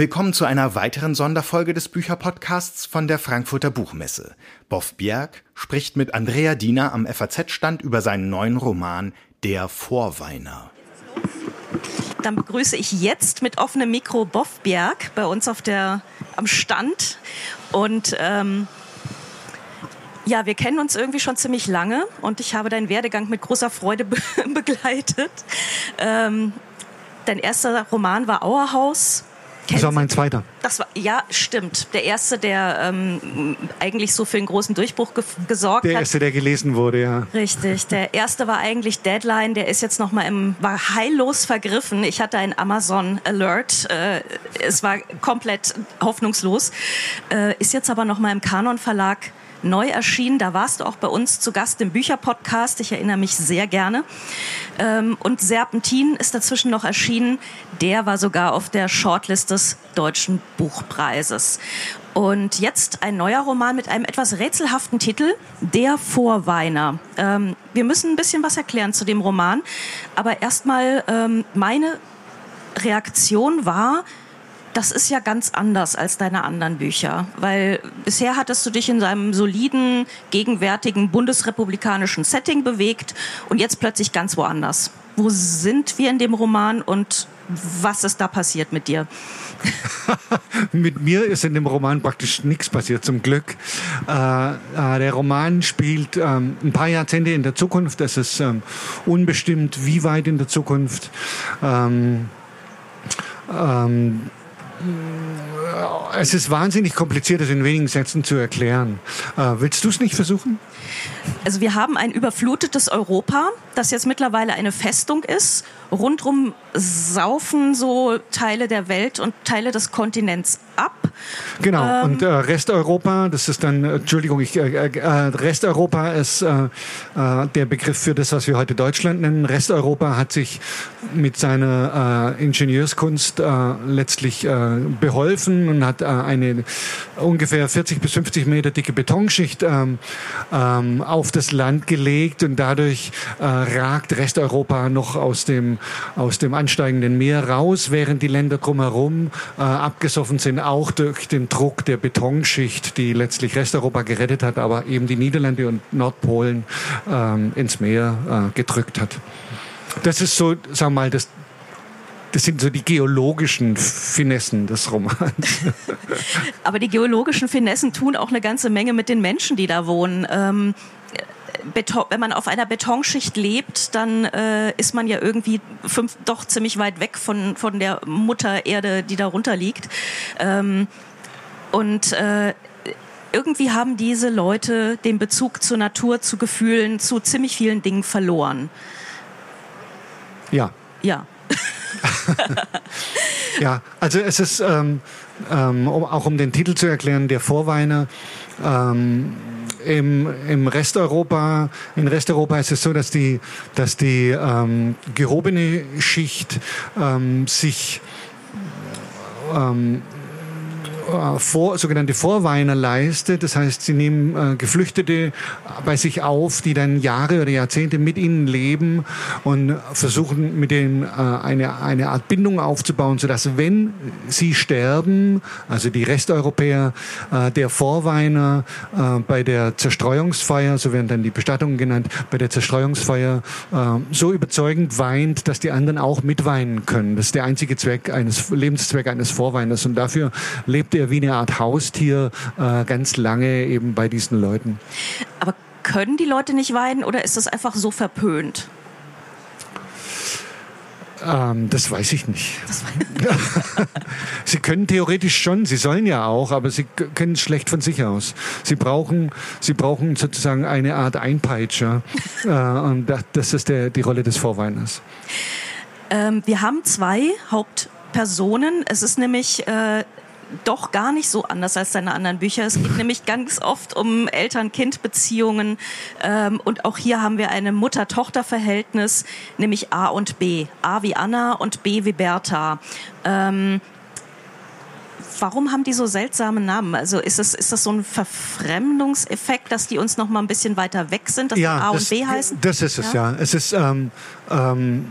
Willkommen zu einer weiteren Sonderfolge des Bücherpodcasts von der Frankfurter Buchmesse. Boff Bjerg spricht mit Andrea Diener am FAZ-Stand über seinen neuen Roman Der Vorweiner. Dann begrüße ich jetzt mit offenem Mikro Boff Bjerg bei uns auf der, am Stand. Und ähm, ja, wir kennen uns irgendwie schon ziemlich lange und ich habe deinen Werdegang mit großer Freude be begleitet. Ähm, dein erster Roman war Auerhaus. Das war mein zweiter. Das war, ja, stimmt. Der erste, der ähm, eigentlich so für einen großen Durchbruch ge gesorgt der hat. Der erste, der gelesen wurde, ja. Richtig. Der erste war eigentlich Deadline. Der ist jetzt noch mal im, war heillos vergriffen. Ich hatte einen Amazon Alert. Äh, es war komplett hoffnungslos. Äh, ist jetzt aber noch mal im Kanon Verlag neu erschienen. Da warst du auch bei uns zu Gast im Bücherpodcast. Ich erinnere mich sehr gerne. Ähm, und Serpentin ist dazwischen noch erschienen. Der war sogar auf der Shortlist des Deutschen Buchpreises. Und jetzt ein neuer Roman mit einem etwas rätselhaften Titel, Der Vorweiner. Ähm, wir müssen ein bisschen was erklären zu dem Roman. Aber erstmal ähm, meine Reaktion war, das ist ja ganz anders als deine anderen Bücher, weil bisher hattest du dich in seinem soliden, gegenwärtigen bundesrepublikanischen Setting bewegt und jetzt plötzlich ganz woanders. Wo sind wir in dem Roman und was ist da passiert mit dir? mit mir ist in dem Roman praktisch nichts passiert, zum Glück. Äh, äh, der Roman spielt ähm, ein paar Jahrzehnte in der Zukunft. Es ist ähm, unbestimmt, wie weit in der Zukunft. Ähm, ähm es ist wahnsinnig kompliziert, das in wenigen Sätzen zu erklären. Äh, willst du es nicht versuchen? Also wir haben ein überflutetes Europa, das jetzt mittlerweile eine Festung ist. Rundrum saufen so Teile der Welt und Teile des Kontinents ab. Genau. Ähm, und äh, Resteuropa, das ist dann, äh, Entschuldigung, ich, äh, äh, Resteuropa ist äh, äh, der Begriff für das, was wir heute Deutschland nennen. Resteuropa hat sich mit seiner äh, Ingenieurskunst äh, letztlich äh, beholfen und hat äh, eine ungefähr 40 bis 50 Meter dicke Betonschicht ähm, ähm, auf das Land gelegt und dadurch äh, ragt Resteuropa noch aus dem, aus dem ansteigenden Meer raus, während die Länder drumherum äh, abgesoffen sind, auch durch den Druck der Betonschicht, die letztlich Resteuropa gerettet hat, aber eben die Niederlande und Nordpolen ähm, ins Meer äh, gedrückt hat. Das ist so, sagen wir mal, das, das sind so die geologischen Finessen des Romans. Aber die geologischen Finessen tun auch eine ganze Menge mit den Menschen, die da wohnen. Ähm, Beton, wenn man auf einer Betonschicht lebt, dann äh, ist man ja irgendwie fünf, doch ziemlich weit weg von, von der Mutter Erde, die darunter liegt. Ähm, und äh, irgendwie haben diese Leute den Bezug zur Natur, zu Gefühlen, zu ziemlich vielen Dingen verloren. Ja. Ja. ja, also es ist, ähm, ähm, auch um den Titel zu erklären, der Vorweiner. Ähm, im, im Resteuropa, in Resteuropa ist es so, dass die, dass die ähm, gehobene Schicht ähm, sich ähm, äh, vor, sogenannte Vorweinerleiste. Das heißt, sie nehmen äh, Geflüchtete bei sich auf, die dann Jahre oder Jahrzehnte mit ihnen leben und versuchen mit denen äh, eine, eine Art Bindung aufzubauen, sodass wenn sie sterben, also die Resteuropäer, äh, der Vorweiner äh, bei der Zerstreuungsfeier, so werden dann die Bestattungen genannt, bei der Zerstreuungsfeier äh, so überzeugend weint, dass die anderen auch mitweinen können. Das ist der einzige Zweck eines Lebenszweck eines Vorweiners und dafür lebt er er wie eine Art Haustier äh, ganz lange eben bei diesen Leuten. Aber können die Leute nicht weinen oder ist das einfach so verpönt? Ähm, das weiß ich nicht. sie können theoretisch schon, sie sollen ja auch, aber sie können es schlecht von sich aus. Sie brauchen, sie brauchen sozusagen eine Art Einpeitscher. äh, und das ist der, die Rolle des Vorweiners. Ähm, wir haben zwei Hauptpersonen. Es ist nämlich äh, doch gar nicht so anders als deine anderen Bücher. Es geht nämlich ganz oft um Eltern-Kind-Beziehungen ähm, und auch hier haben wir ein Mutter-Tochter-Verhältnis, nämlich A und B. A wie Anna und B wie Bertha. Ähm, warum haben die so seltsame Namen? Also ist das, ist das so ein Verfremdungseffekt, dass die uns noch mal ein bisschen weiter weg sind, dass ja, die A das, und B heißen? Das ist es, ja. ja. Es ist, ähm, ähm,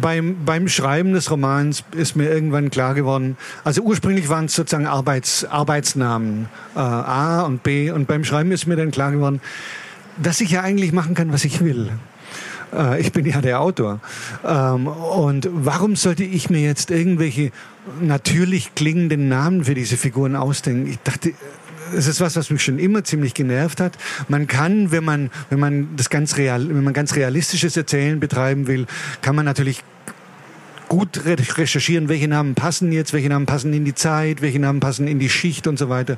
beim, beim Schreiben des Romans ist mir irgendwann klar geworden, also ursprünglich waren es sozusagen Arbeits, Arbeitsnamen äh, A und B und beim Schreiben ist mir dann klar geworden, dass ich ja eigentlich machen kann, was ich will. Äh, ich bin ja der Autor. Ähm, und warum sollte ich mir jetzt irgendwelche natürlich klingenden Namen für diese Figuren ausdenken? Ich dachte, es ist was, was mich schon immer ziemlich genervt hat. Man kann, wenn man, wenn man das ganz real, wenn man ganz realistisches Erzählen betreiben will, kann man natürlich gut recherchieren, welche Namen passen jetzt, welche Namen passen in die Zeit, welche Namen passen in die Schicht und so weiter.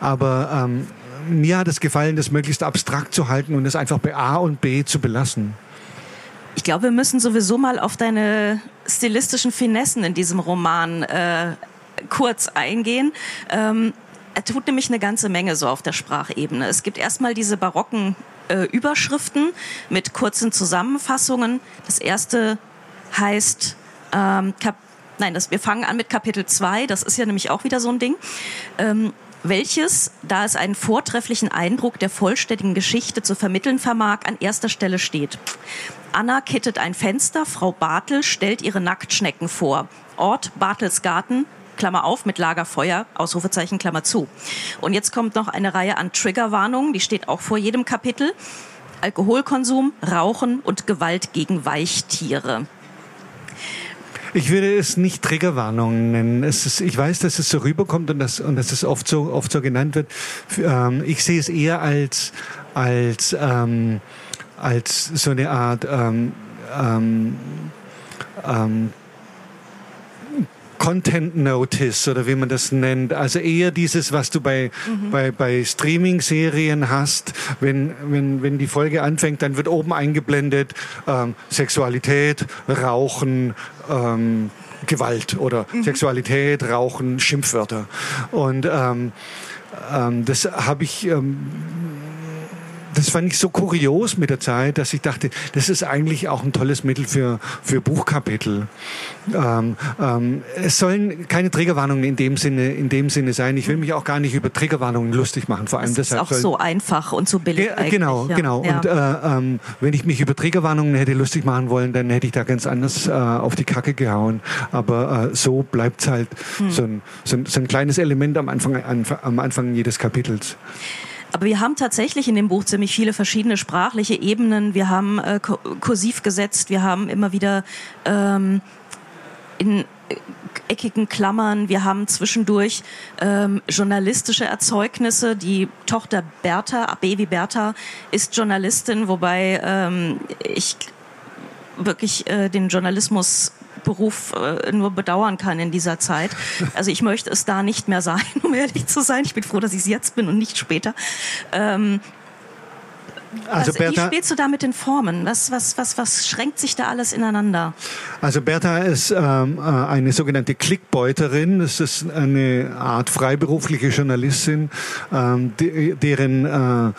Aber ähm, mir hat es gefallen, das möglichst abstrakt zu halten und es einfach bei A und B zu belassen. Ich glaube, wir müssen sowieso mal auf deine stilistischen Finessen in diesem Roman äh, kurz eingehen. Ähm, er tut nämlich eine ganze Menge so auf der Sprachebene. Es gibt erstmal diese barocken äh, Überschriften mit kurzen Zusammenfassungen. Das erste heißt, ähm, Kap nein, das, wir fangen an mit Kapitel 2, das ist ja nämlich auch wieder so ein Ding. Ähm, welches, da es einen vortrefflichen Eindruck der vollständigen Geschichte zu vermitteln vermag, an erster Stelle steht. Anna kittet ein Fenster, Frau Bartel stellt ihre Nacktschnecken vor. Ort Bartels Garten, Klammer auf, mit Lagerfeuer, Ausrufezeichen, Klammer zu. Und jetzt kommt noch eine Reihe an Triggerwarnungen, die steht auch vor jedem Kapitel. Alkoholkonsum, Rauchen und Gewalt gegen Weichtiere. Ich würde es nicht Triggerwarnungen nennen. Ist, ich weiß, dass es so rüberkommt und dass, und dass es oft so, oft so genannt wird. Ähm, ich sehe es eher als, als, ähm, als so eine Art ähm, ähm, ähm Content Notice oder wie man das nennt. Also eher dieses, was du bei, mhm. bei, bei Streaming-Serien hast. Wenn, wenn, wenn die Folge anfängt, dann wird oben eingeblendet ähm, Sexualität, Rauchen, ähm, Gewalt oder mhm. Sexualität, Rauchen, Schimpfwörter. Und ähm, ähm, das habe ich ähm, das fand ich so kurios mit der Zeit, dass ich dachte, das ist eigentlich auch ein tolles Mittel für, für Buchkapitel. Ähm, ähm, es sollen keine Triggerwarnungen in dem Sinne, in dem Sinne sein. Ich will mich auch gar nicht über Triggerwarnungen lustig machen. Vor allem das ist auch so einfach und so billig. Ja, genau, ja. genau. Ja. Und äh, ähm, wenn ich mich über Triggerwarnungen hätte lustig machen wollen, dann hätte ich da ganz anders äh, auf die Kacke gehauen. Aber äh, so bleibt es halt hm. so, ein, so, ein, so, ein, kleines Element am Anfang, am Anfang jedes Kapitels. Aber wir haben tatsächlich in dem Buch ziemlich viele verschiedene sprachliche Ebenen. Wir haben äh, kursiv gesetzt, wir haben immer wieder ähm, in äh, eckigen Klammern. Wir haben zwischendurch ähm, journalistische Erzeugnisse. Die Tochter Bertha, Baby Bertha, ist Journalistin, wobei ähm, ich wirklich äh, den Journalismus Beruf äh, nur bedauern kann in dieser Zeit. Also ich möchte es da nicht mehr sein, um ehrlich zu sein. Ich bin froh, dass ich es jetzt bin und nicht später. Ähm, also, also Bertha, wie spielst du da mit den Formen? Was, was, was, was schränkt sich da alles ineinander? Also Bertha ist ähm, äh, eine sogenannte Klickbeuterin. Das ist eine Art freiberufliche Journalistin, ähm, de, deren äh,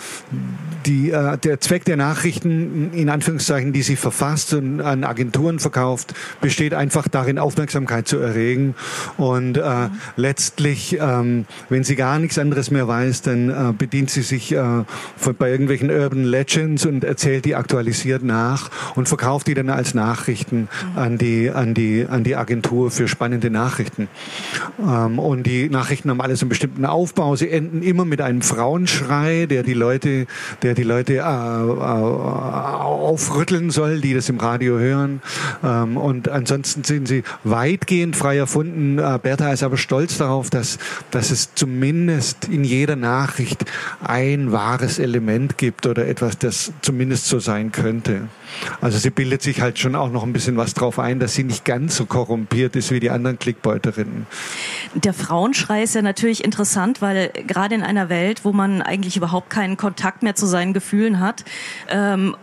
die, äh, der Zweck der Nachrichten, in Anführungszeichen, die sie verfasst und an Agenturen verkauft, besteht einfach darin, Aufmerksamkeit zu erregen. Und äh, mhm. letztlich, ähm, wenn sie gar nichts anderes mehr weiß, dann äh, bedient sie sich äh, von, bei irgendwelchen Urban Legends und erzählt die aktualisiert nach und verkauft die dann als Nachrichten an die, an die, an die Agentur für spannende Nachrichten. Ähm, und die Nachrichten haben alles einen bestimmten Aufbau. Sie enden immer mit einem Frauenschrei, der die Leute, der die Leute äh, äh, aufrütteln soll, die das im Radio hören. Ähm, und ansonsten sind sie weitgehend frei erfunden. Äh, Bertha ist aber stolz darauf, dass, dass es zumindest in jeder Nachricht ein wahres Element gibt oder etwas, das zumindest so sein könnte. Also sie bildet sich halt schon auch noch ein bisschen was drauf ein, dass sie nicht ganz so korrumpiert ist wie die anderen Klickbeuterinnen. Der Frauenschrei ist ja natürlich interessant, weil gerade in einer Welt, wo man eigentlich überhaupt keinen Kontakt mehr zu seinen Gefühlen hat, ähm,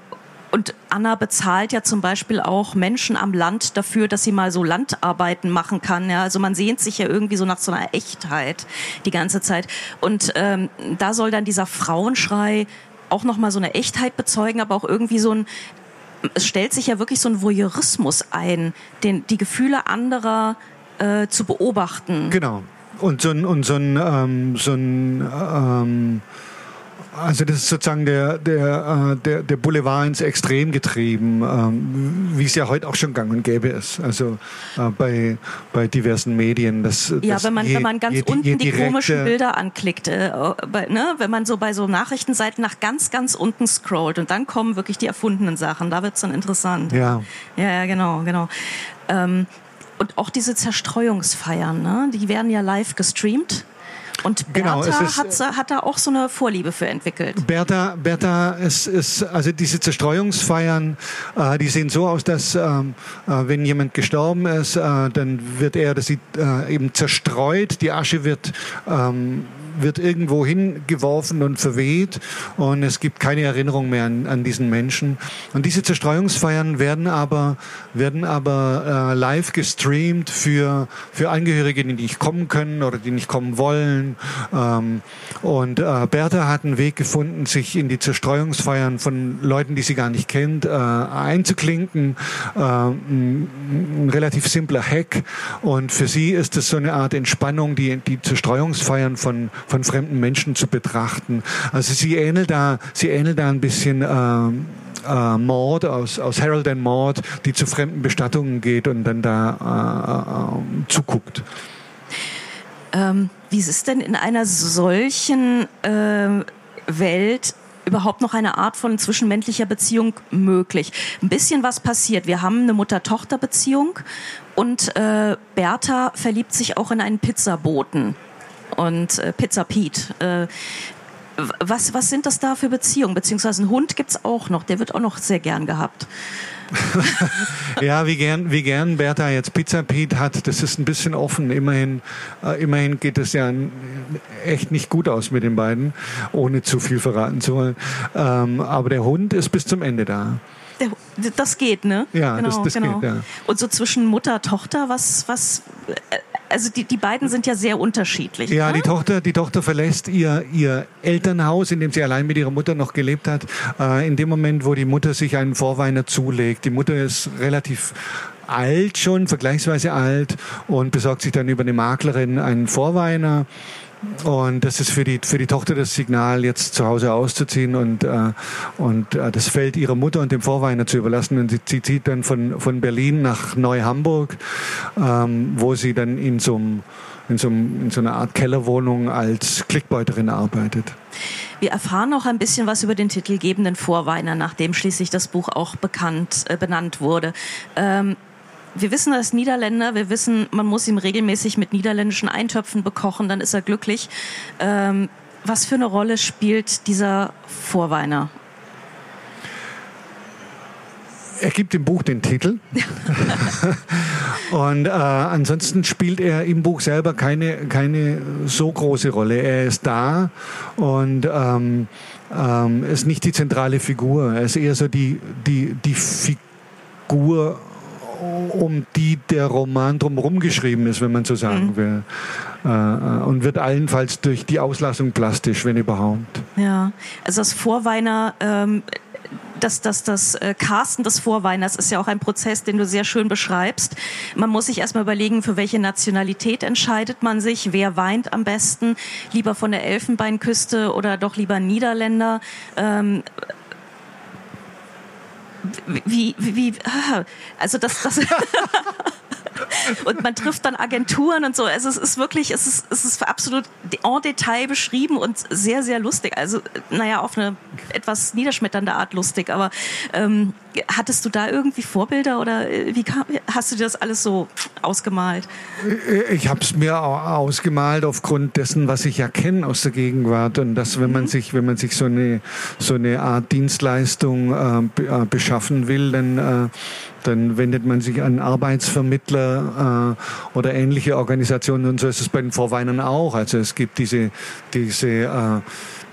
und Anna bezahlt ja zum Beispiel auch Menschen am Land dafür, dass sie mal so Landarbeiten machen kann. Ja, also man sehnt sich ja irgendwie so nach so einer Echtheit die ganze Zeit. Und ähm, da soll dann dieser Frauenschrei auch noch mal so eine Echtheit bezeugen, aber auch irgendwie so ein es stellt sich ja wirklich so ein Voyeurismus ein, den, die Gefühle anderer äh, zu beobachten. Genau. Und so ein, und so ein, ähm, so ein ähm, Also das ist sozusagen der, der, äh, der, der Boulevard ins Extrem getrieben, ähm, wie es ja heute auch schon gang und gäbe ist. Also äh, bei, bei diversen Medien. Das, ja, das wenn man, je, wenn man ganz je, unten je die komischen Bilder anklickt, äh, bei, ne, wenn man so bei so Nachrichtenseiten nach ganz, ganz unten scrollt und dann kommen wirklich die erfundenen Sachen, da wird's dann interessant. Ja. Ja, ja, genau, genau. Ähm, und auch diese Zerstreuungsfeiern, ne? die werden ja live gestreamt. Und Genau, Bertha es ist- hat, hat da auch so eine Vorliebe für entwickelt. Bertha, Bertha ist, ist, also diese Zerstreuungsfeiern, äh, die sehen so aus, dass ähm, äh, wenn jemand gestorben ist, äh, dann wird er, das sieht, äh, eben zerstreut, die Asche wird ähm, wird irgendwo hingeworfen und verweht und es gibt keine Erinnerung mehr an, an diesen Menschen. Und diese Zerstreuungsfeiern werden aber, werden aber äh, live gestreamt für, für Angehörige, die nicht kommen können oder die nicht kommen wollen. Ähm, und äh, Bertha hat einen Weg gefunden, sich in die Zerstreuungsfeiern von Leuten, die sie gar nicht kennt, äh, einzuklinken. Äh, ein, ein relativ simpler Hack. Und für sie ist es so eine Art Entspannung, die, die Zerstreuungsfeiern von, von fremden Menschen zu betrachten. Also sie ähnelt da, sie ähnelt da ein bisschen ähm, äh, Maud aus, aus Harold and Maud, die zu fremden Bestattungen geht und dann da äh, äh, zuguckt. Ähm, wie ist es denn in einer solchen äh, Welt überhaupt noch eine Art von zwischenmenschlicher Beziehung möglich? Ein bisschen was passiert. Wir haben eine Mutter-Tochter-Beziehung und äh, Bertha verliebt sich auch in einen Pizzaboten und äh, Pizza Pete. Äh, was, was sind das da für Beziehungen? Beziehungsweise einen Hund gibt's auch noch, der wird auch noch sehr gern gehabt. Ja, wie gern, wie gern Bertha jetzt Pizza Pete hat, das ist ein bisschen offen. Immerhin, äh, immerhin geht es ja echt nicht gut aus mit den beiden, ohne zu viel verraten zu wollen. Ähm, aber der Hund ist bis zum Ende da. Der, das geht, ne? Ja, das- das geht, ja. Und so zwischen Mutter, Tochter, was, was, äh, also die, die beiden sind ja sehr unterschiedlich. Ja, ne? die Tochter, die Tochter verlässt ihr, ihr Elternhaus, in dem sie allein mit ihrer Mutter noch gelebt hat, äh, in dem Moment, wo die Mutter sich einen Vorweiner zulegt. Die Mutter ist relativ alt schon, vergleichsweise alt und besorgt sich dann über eine Maklerin einen Vorweiner. Und das ist für die, für die Tochter das Signal, jetzt zu Hause auszuziehen und, äh, und äh, das Feld ihrer Mutter und dem Vorweiner zu überlassen. Und sie, sie zieht dann von, von Berlin nach Neu-Hamburg, ähm, wo sie dann in so, in, so in so einer Art Kellerwohnung als Klickbeuterin arbeitet. Wir erfahren noch ein bisschen was über den titelgebenden Vorweiner, nachdem schließlich das Buch auch bekannt, äh, benannt wurde. Ähm, wir wissen, er ist Niederländer. Wir wissen, man muss ihn regelmäßig mit niederländischen Eintöpfen bekochen, dann ist er glücklich. Ähm, was für eine Rolle spielt dieser Vorweiner? Er gibt dem Buch den Titel. und äh, ansonsten spielt er im Buch selber keine, keine so große Rolle. Er ist da und ähm, ähm, ist nicht die zentrale Figur. Er ist eher so die, die, die Figur, um die der Roman drumherum geschrieben ist, wenn man so sagen will. Äh, äh, und wird allenfalls durch die Auslassung plastisch, wenn überhaupt. Ja, also das Vorweiner, ähm, das, das, das äh, Casten des Vorweiners ist ja auch ein Prozess, den du sehr schön beschreibst. Man muss sich erstmal überlegen, für welche Nationalität entscheidet man sich, wer weint am besten, lieber von der Elfenbeinküste oder doch lieber Niederländer. Ähm, wie, wie, wie, ah, also das, das und man trifft dann Agenturen und so. Also es ist wirklich, es ist, es ist absolut en Detail beschrieben und sehr, sehr lustig. Also, naja, auf eine etwas niederschmetternde Art lustig. Aber ähm, hattest du da irgendwie Vorbilder oder äh, wie kam, hast du dir das alles so ausgemalt? Ich habe es mir au- ausgemalt aufgrund dessen, was ich ja kenne aus der Gegenwart und dass wenn man sich, wenn man sich so eine so eine Art Dienstleistung äh, be- äh, beschaffen will, dann äh, dann wendet man sich an Arbeitsvermittler äh, oder ähnliche Organisationen und so ist es bei den Vorweinern auch. Also es gibt diese diese äh,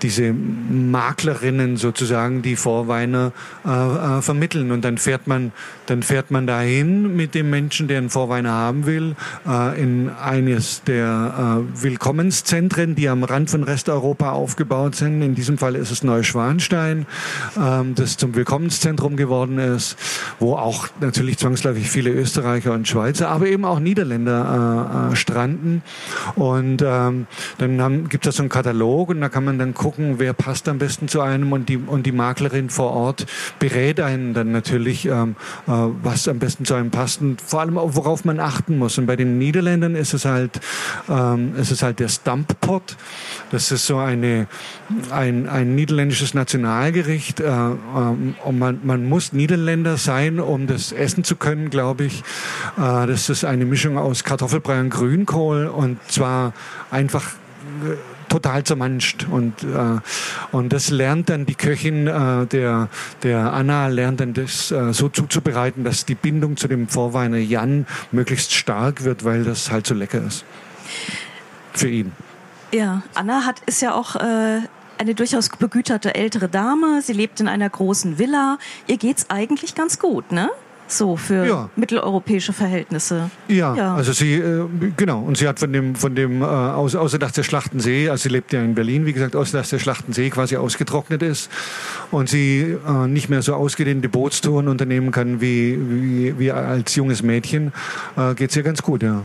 diese Maklerinnen sozusagen, die Vorweiner äh, äh, vermitteln. Und dann fährt man, dann fährt man dahin mit dem Menschen, der einen Vorweiner haben will, äh, in eines der äh, Willkommenszentren, die am Rand von Resteuropa aufgebaut sind. In diesem Fall ist es Neuschwanstein, ähm, das zum Willkommenszentrum geworden ist, wo auch natürlich zwangsläufig viele Österreicher und Schweizer, aber eben auch Niederländer äh, äh stranden. Und ähm, dann gibt es so einen Katalog und da kann man dann gucken, wer passt am besten zu einem und die, und die Maklerin vor Ort berät einen dann natürlich, ähm, äh, was am besten zu einem passt und vor allem auch, worauf man achten muss. Und bei den Niederländern ist es halt, ähm, ist es halt der Stamppot. Das ist so eine, ein, ein niederländisches Nationalgericht. Äh, ähm, und man, man muss Niederländer sein, um das essen zu können, glaube ich. Äh, das ist eine Mischung aus Kartoffelbrei und Grünkohl und zwar einfach äh, total zermanscht. Und, äh, und das lernt dann die Köchin, äh, der, der Anna, lernt dann das äh, so zuzubereiten, dass die Bindung zu dem Vorweiner Jan möglichst stark wird, weil das halt so lecker ist. Für ihn. Ja, Anna hat, ist ja auch äh, eine durchaus begüterte ältere Dame. Sie lebt in einer großen Villa. Ihr geht's eigentlich ganz gut, ne? So für ja. mitteleuropäische Verhältnisse. Ja, ja, also sie, äh, genau, und sie hat von dem, von dem äh, aus, außer dass der Schlachtensee, also sie lebt ja in Berlin, wie gesagt, außer dass der Schlachtensee quasi ausgetrocknet ist und sie äh, nicht mehr so ausgedehnte Bootstouren unternehmen kann wie, wie, wie als junges Mädchen, äh, geht es ihr ganz gut, ja.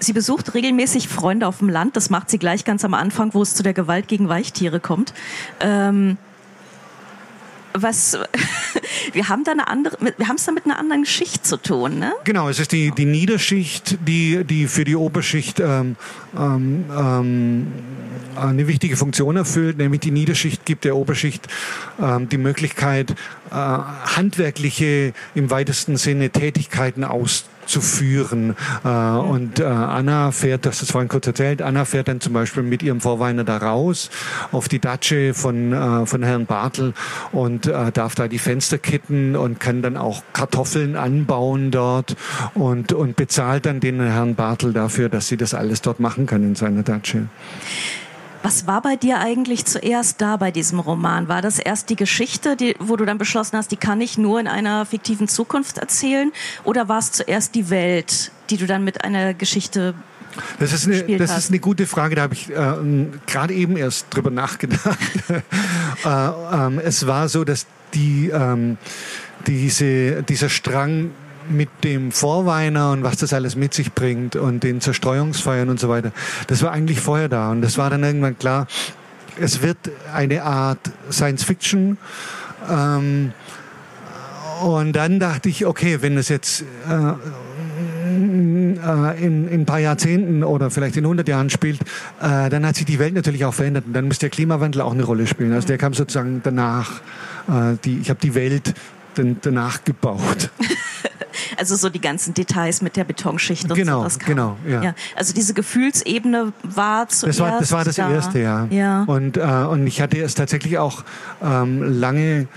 Sie besucht regelmäßig Freunde auf dem Land. Das macht sie gleich ganz am Anfang, wo es zu der Gewalt gegen Weichtiere kommt. Ähm, was wir haben da eine andere, wir haben es da mit einer anderen Schicht zu tun, ne? Genau, es ist die, die Niederschicht, die, die für die Oberschicht ähm, ähm, ähm, eine wichtige Funktion erfüllt, nämlich die Niederschicht gibt der Oberschicht ähm, die Möglichkeit, äh, handwerkliche im weitesten Sinne Tätigkeiten auszuführen zu führen. Äh, und äh, Anna fährt, das ist vorhin kurz erzählt, Anna fährt dann zum Beispiel mit ihrem Vorweiner da raus auf die Datsche von, äh, von Herrn Bartel und äh, darf da die Fenster kitten und kann dann auch Kartoffeln anbauen dort und, und bezahlt dann den Herrn Bartel dafür, dass sie das alles dort machen kann in seiner Datsche. Was war bei dir eigentlich zuerst da bei diesem Roman? War das erst die Geschichte, die, wo du dann beschlossen hast, die kann ich nur in einer fiktiven Zukunft erzählen? Oder war es zuerst die Welt, die du dann mit einer Geschichte das ist eine, das ist eine gute Frage, da habe ich äh, gerade eben erst drüber nachgedacht. äh, ähm, es war so, dass die, ähm, diese, dieser Strang mit dem Vorweiner und was das alles mit sich bringt und den Zerstreuungsfeiern und so weiter, das war eigentlich vorher da. Und das war dann irgendwann klar, es wird eine Art Science Fiction. Ähm, und dann dachte ich, okay, wenn es jetzt äh, äh, in, in ein paar Jahrzehnten oder vielleicht in 100 Jahren spielt, äh, dann hat sich die Welt natürlich auch verändert und dann muss der Klimawandel auch eine Rolle spielen. Also der kam sozusagen danach. Äh, die, ich habe die Welt danach gebaut. Also so die ganzen Details mit der Betonschicht und genau, so. Das genau, ja. ja. Also diese Gefühlsebene war zuerst das war das, war das da. erste, ja. ja. Und, äh, und ich hatte es tatsächlich auch ähm, lange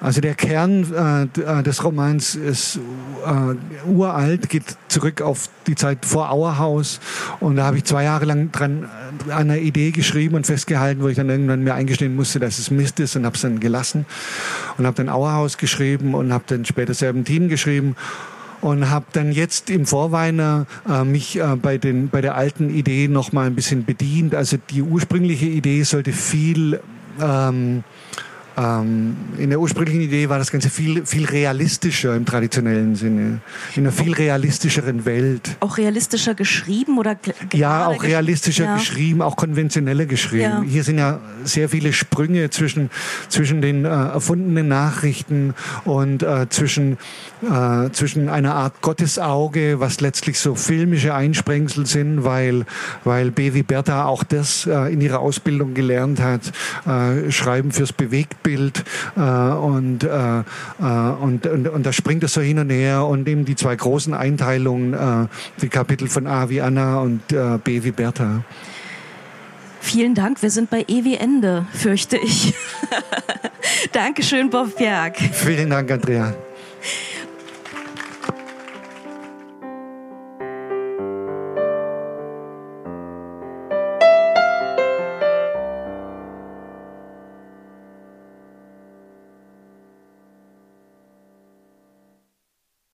also der Kern äh, des Romans ist äh, uralt, geht zurück auf die Zeit vor Auerhaus. Und da habe ich zwei Jahre lang dran äh, an einer Idee geschrieben und festgehalten, wo ich dann irgendwann mir eingestehen musste, dass es Mist ist und habe es dann gelassen. Und habe dann Auerhaus geschrieben und habe dann später Serpentin geschrieben und habe dann jetzt im Vorweiner äh, mich äh, bei, den, bei der alten Idee noch mal ein bisschen bedient. Also die ursprüngliche Idee sollte viel ähm, ähm, in der ursprünglichen Idee war das Ganze viel, viel realistischer im traditionellen Sinne. In einer viel realistischeren Welt. Auch realistischer geschrieben oder Ja, auch realistischer ja. geschrieben, auch konventioneller geschrieben. Ja. Hier sind ja sehr viele Sprünge zwischen, zwischen den äh, erfundenen Nachrichten und äh, zwischen, äh, zwischen einer Art Gottesauge, was letztlich so filmische Einsprengsel sind, weil, weil Bevi Bertha auch das äh, in ihrer Ausbildung gelernt hat, äh, Schreiben fürs Bewegtbild Bild äh, und, äh, äh, und, und, und da springt es so hin und her und eben die zwei großen Einteilungen, äh, die Kapitel von A wie Anna und äh, B wie Bertha. Vielen Dank. Wir sind bei E wie Ende, fürchte ich. Dankeschön, Bob Berg. Vielen Dank, Andrea.